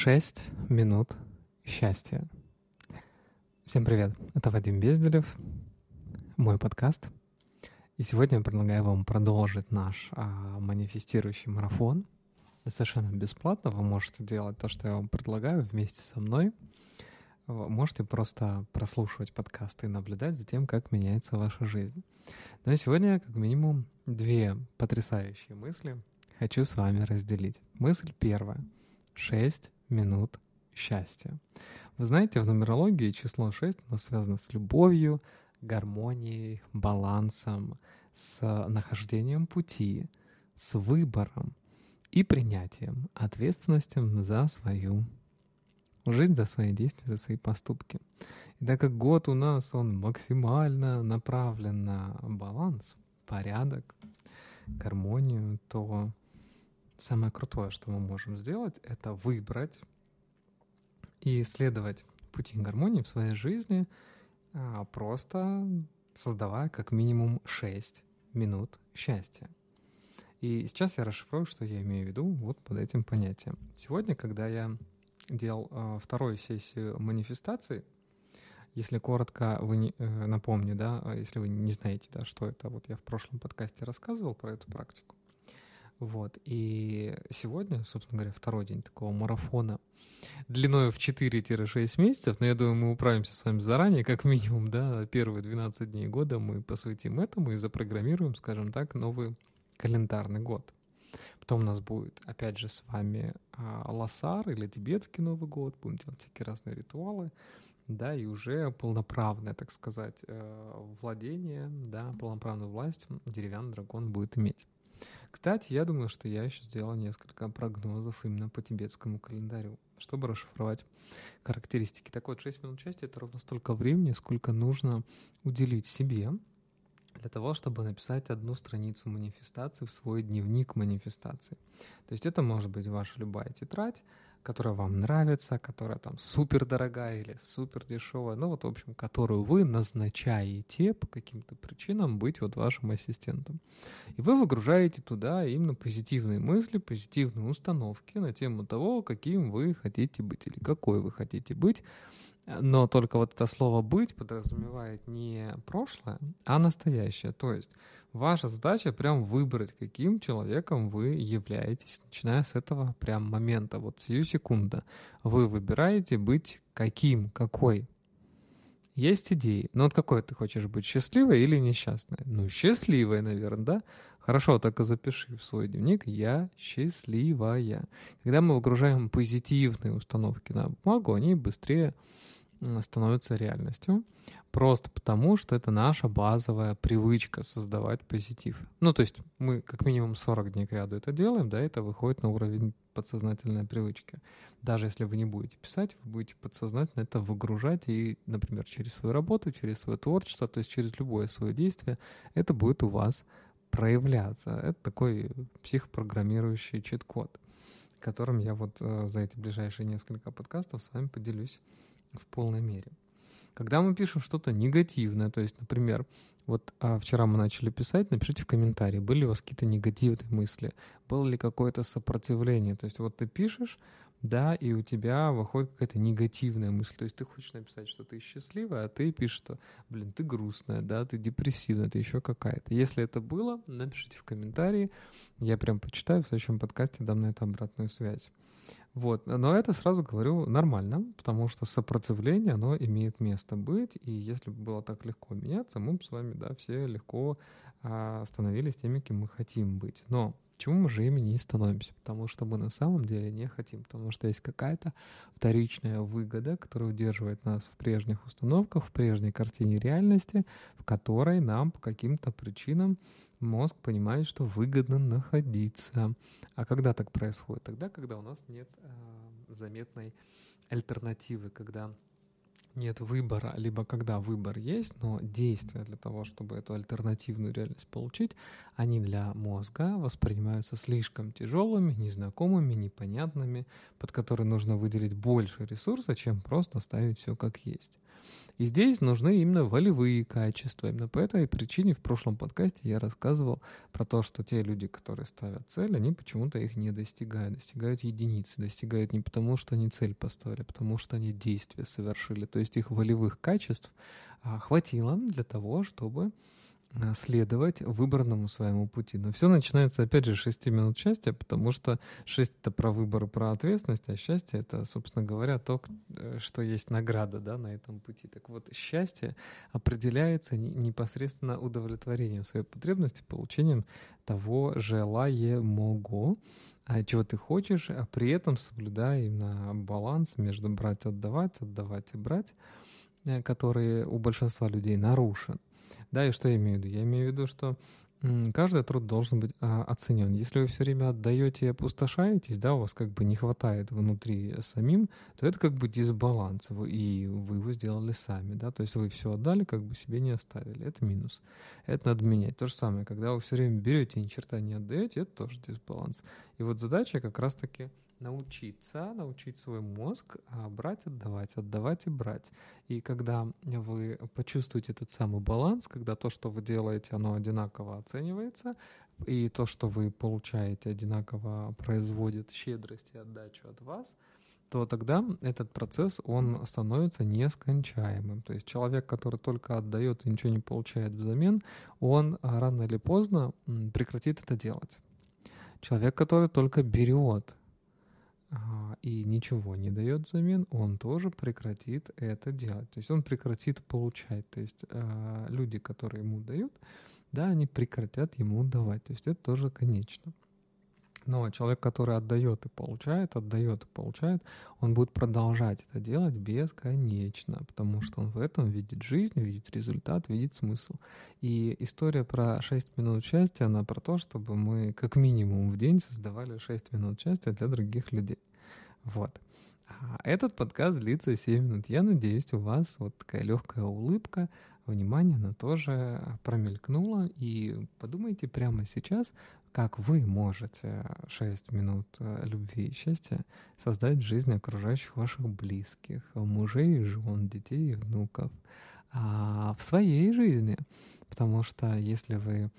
Шесть минут счастья. Всем привет, это Вадим Безделев, мой подкаст. И сегодня я предлагаю вам продолжить наш а, манифестирующий марафон. Совершенно бесплатно вы можете делать то, что я вам предлагаю вместе со мной. Вы можете просто прослушивать подкасты и наблюдать за тем, как меняется ваша жизнь. Но сегодня, как минимум, две потрясающие мысли хочу с вами разделить. Мысль первая. Шесть минут счастья. Вы знаете, в нумерологии число 6 оно связано с любовью, гармонией, балансом, с нахождением пути, с выбором и принятием, ответственностью за свою жизнь, за свои действия, за свои поступки. И так как год у нас, он максимально направлен на баланс, порядок, гармонию, то самое крутое, что мы можем сделать, это выбрать и исследовать пути гармонии в своей жизни, а, просто создавая как минимум 6 минут счастья. И сейчас я расшифрую, что я имею в виду вот под этим понятием. Сегодня, когда я делал э, вторую сессию манифестации, если коротко вы не, э, напомню, да, если вы не знаете, да, что это, вот я в прошлом подкасте рассказывал про эту практику. Вот. И сегодня, собственно говоря, второй день такого марафона длиной в 4-6 месяцев, но я думаю, мы управимся с вами заранее, как минимум, да, первые 12 дней года мы посвятим этому и запрограммируем, скажем так, новый календарный год. Потом у нас будет, опять же, с вами а, Лосар или тибетский Новый год, будем делать всякие разные ритуалы, да, и уже полноправное, так сказать, э, владение, да, полноправную власть деревянный дракон будет иметь. Кстати, я думаю, что я еще сделал несколько прогнозов именно по тибетскому календарю, чтобы расшифровать характеристики. Так вот, 6 минут счастья — это ровно столько времени, сколько нужно уделить себе для того, чтобы написать одну страницу манифестации в свой дневник манифестации. То есть это может быть ваша любая тетрадь, которая вам нравится, которая там супер дорогая или супер дешевая, ну вот, в общем, которую вы назначаете по каким-то причинам быть вот вашим ассистентом. И вы выгружаете туда именно позитивные мысли, позитивные установки на тему того, каким вы хотите быть или какой вы хотите быть. Но только вот это слово «быть» подразумевает не прошлое, а настоящее. То есть Ваша задача прям выбрать, каким человеком вы являетесь, начиная с этого прям момента, вот сию секунду. Вы выбираете быть каким, какой. Есть идеи. Но вот какой ты хочешь быть, счастливой или несчастной? Ну, счастливой, наверное, да? Хорошо, так и запиши в свой дневник «Я счастливая». Когда мы выгружаем позитивные установки на бумагу, они быстрее становятся реальностью. Просто потому, что это наша базовая привычка создавать позитив. Ну, то есть мы как минимум 40 дней к ряду это делаем, да, это выходит на уровень подсознательной привычки. Даже если вы не будете писать, вы будете подсознательно это выгружать и, например, через свою работу, через свое творчество, то есть через любое свое действие, это будет у вас проявляться. Это такой психопрограммирующий чит-код, которым я вот э, за эти ближайшие несколько подкастов с вами поделюсь в полной мере. Когда мы пишем что-то негативное, то есть, например, вот а, вчера мы начали писать, напишите в комментарии, были у вас какие-то негативные мысли, было ли какое-то сопротивление. То есть вот ты пишешь, да, и у тебя выходит какая-то негативная мысль. То есть ты хочешь написать, что ты счастливая, а ты пишешь, что, блин, ты грустная, да, ты депрессивная, ты еще какая-то. Если это было, напишите в комментарии, я прям почитаю, в следующем подкасте дам на это обратную связь. Вот. Но это сразу говорю нормально, потому что сопротивление, оно имеет место быть, и если бы было так легко меняться, мы бы с вами, да, все легко а, становились теми, кем мы хотим быть. Но Почему мы же ими не становимся? Потому что мы на самом деле не хотим, потому что есть какая-то вторичная выгода, которая удерживает нас в прежних установках, в прежней картине реальности, в которой нам по каким-то причинам мозг понимает, что выгодно находиться. А когда так происходит? Тогда, когда у нас нет э, заметной альтернативы, когда нет выбора, либо когда выбор есть, но действия для того, чтобы эту альтернативную реальность получить, они для мозга воспринимаются слишком тяжелыми, незнакомыми, непонятными, под которые нужно выделить больше ресурса, чем просто оставить все как есть. И здесь нужны именно волевые качества. Именно по этой причине в прошлом подкасте я рассказывал про то, что те люди, которые ставят цель, они почему-то их не достигают. Достигают единицы. Достигают не потому, что они цель поставили, а потому что они действия совершили. То есть их волевых качеств а, хватило для того, чтобы следовать выбранному своему пути. Но все начинается, опять же, с 6 минут счастья, потому что 6 — это про выбор про ответственность, а счастье — это, собственно говоря, то, э, что есть награда да, на этом пути. Так вот, счастье определяется непосредственно удовлетворением своей потребности, получением того желаемого, а чего ты хочешь, а при этом соблюдая именно баланс между брать, отдавать, отдавать и брать, э, который у большинства людей нарушен. Да, и что я имею в виду? Я имею в виду, что каждый труд должен быть а, оценен. Если вы все время отдаете и опустошаетесь, да, у вас как бы не хватает внутри самим, то это как бы дисбаланс, и вы его сделали сами, да, то есть вы все отдали, как бы себе не оставили, это минус. Это надо менять. То же самое, когда вы все время берете и ни черта не отдаете, это тоже дисбаланс. И вот задача как раз-таки научиться, научить свой мозг а, брать, отдавать, отдавать и брать. И когда вы почувствуете этот самый баланс, когда то, что вы делаете, оно одинаково оценивается, и то, что вы получаете, одинаково производит щедрость и отдачу от вас, то тогда этот процесс, он становится нескончаемым. То есть человек, который только отдает и ничего не получает взамен, он рано или поздно прекратит это делать. Человек, который только берет и ничего не дает взамен, он тоже прекратит это делать. То есть он прекратит получать. То есть э, люди, которые ему дают, да, они прекратят ему давать. То есть это тоже конечно. Но человек, который отдает и получает, отдает и получает, он будет продолжать это делать бесконечно, потому что он в этом видит жизнь, видит результат, видит смысл. И история про 6 минут счастья, она про то, чтобы мы как минимум в день создавали 6 минут счастья для других людей. Вот. А этот подкаст длится 7 минут. Я надеюсь, у вас вот такая легкая улыбка, внимание, она тоже промелькнула. И подумайте прямо сейчас, как вы можете 6 минут э, любви и счастья создать в жизни окружающих ваших близких, мужей, жен, детей и внуков а в своей жизни. Потому что если вы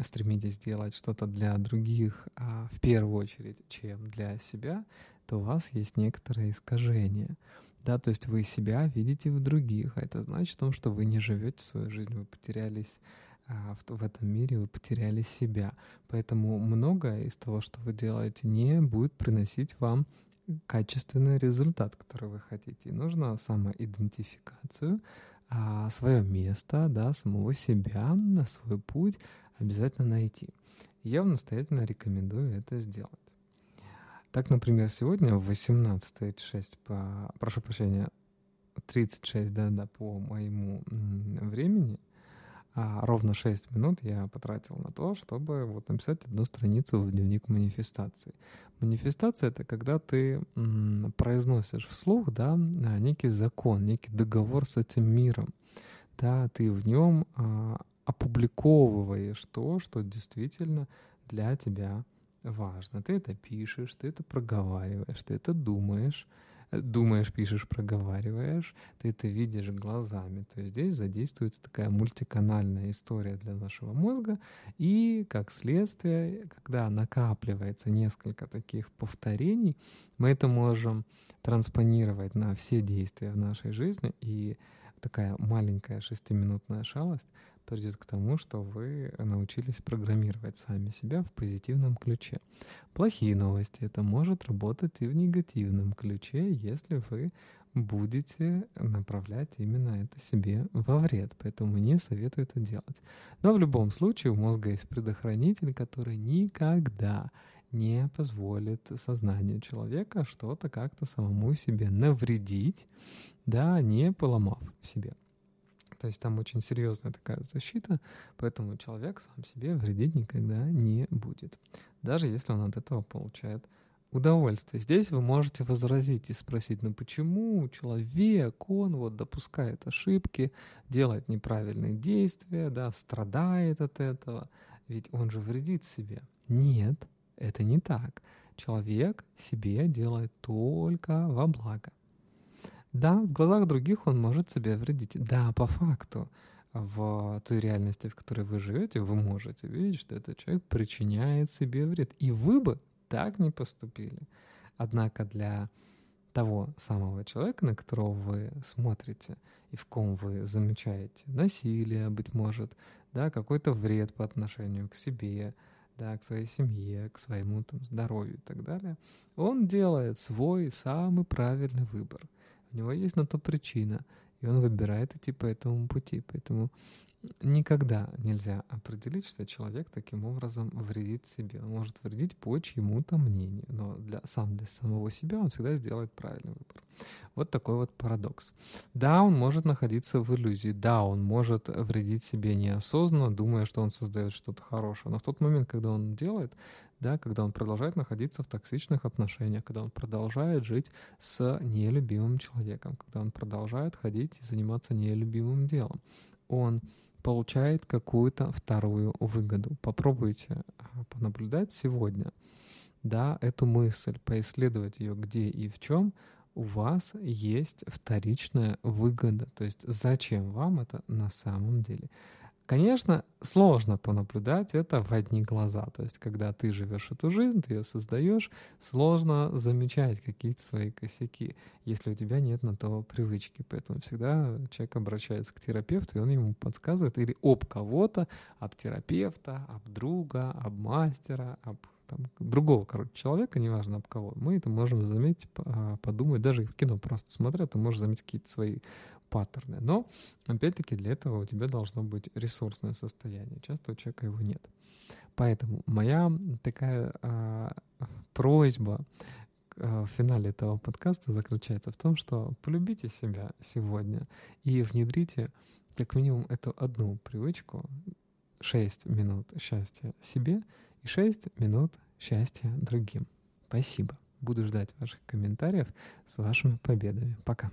стремитесь делать что-то для других а в первую очередь, чем для себя, то у вас есть некоторое искажение. Да, то есть вы себя видите в других, а это значит, что вы не живете свою жизнь, вы потерялись а, в, в этом мире, вы потеряли себя. Поэтому многое из того, что вы делаете, не будет приносить вам качественный результат, который вы хотите. И нужно самоидентификацию, а, свое место, да, самого себя, на свой путь обязательно найти. Я вам настоятельно рекомендую это сделать. Так, например, сегодня в 18.36 по, прошу прощения, 36, да, да, по моему времени, а ровно 6 минут я потратил на то, чтобы вот написать одну страницу в дневник манифестации. Манифестация — это когда ты произносишь вслух, да, некий закон, некий договор с этим миром. Да, ты в нем а, опубликовываешь то, что действительно для тебя важно. Ты это пишешь, ты это проговариваешь, ты это думаешь, э, думаешь, пишешь, проговариваешь, ты это видишь глазами. То есть здесь задействуется такая мультиканальная история для нашего мозга. И как следствие, когда накапливается несколько таких повторений, мы это можем транспонировать на все действия в нашей жизни. И такая маленькая шестиминутная шалость придет к тому, что вы научились программировать сами себя в позитивном ключе. Плохие новости. Это может работать и в негативном ключе, если вы будете направлять именно это себе во вред. Поэтому не советую это делать. Но в любом случае у мозга есть предохранитель, который никогда не позволит сознанию человека что-то как-то самому себе навредить, да, не поломав в себе. То есть там очень серьезная такая защита, поэтому человек сам себе вредить никогда не будет, даже если он от этого получает удовольствие. Здесь вы можете возразить и спросить, ну почему человек, он вот допускает ошибки, делает неправильные действия, да, страдает от этого, ведь он же вредит себе. Нет, это не так. Человек себе делает только во благо. Да, в глазах других он может себе вредить. Да, по факту в той реальности, в которой вы живете, вы можете видеть, что этот человек причиняет себе вред. И вы бы так не поступили. Однако для того самого человека, на которого вы смотрите и в ком вы замечаете насилие, быть может, да, какой-то вред по отношению к себе, да, к своей семье, к своему там, здоровью и так далее, он делает свой самый правильный выбор. У него есть на то причина, и он выбирает идти по этому пути. Поэтому никогда нельзя определить, что человек таким образом вредит себе. Он может вредить по чьему-то мнению, но для, сам для самого себя он всегда сделает правильный выбор. Вот такой вот парадокс. Да, он может находиться в иллюзии, да, он может вредить себе неосознанно, думая, что он создает что-то хорошее, но в тот момент, когда он делает, да, когда он продолжает находиться в токсичных отношениях, когда он продолжает жить с нелюбимым человеком, когда он продолжает ходить и заниматься нелюбимым делом, он получает какую-то вторую выгоду. Попробуйте а, понаблюдать сегодня, да, эту мысль, поисследовать ее, где и в чем у вас есть вторичная выгода. То есть зачем вам это на самом деле? Конечно, сложно понаблюдать это в одни глаза. То есть, когда ты живешь эту жизнь, ты ее создаешь, сложно замечать какие-то свои косяки, если у тебя нет на то привычки. Поэтому всегда человек обращается к терапевту, и он ему подсказывает или об кого-то, об терапевта, об друга, об мастера, об там, другого, короче, человека, неважно об кого, мы это можем заметить, а, подумать, даже в кино просто смотря, ты можешь заметить какие-то свои паттерны. Но, опять-таки, для этого у тебя должно быть ресурсное состояние. Часто у человека его нет. Поэтому моя такая э, просьба э, в финале этого подкаста заключается в том, что полюбите себя сегодня и внедрите как минимум эту одну привычку 6 минут счастья себе и 6 минут счастья другим. Спасибо. Буду ждать ваших комментариев с вашими победами. Пока.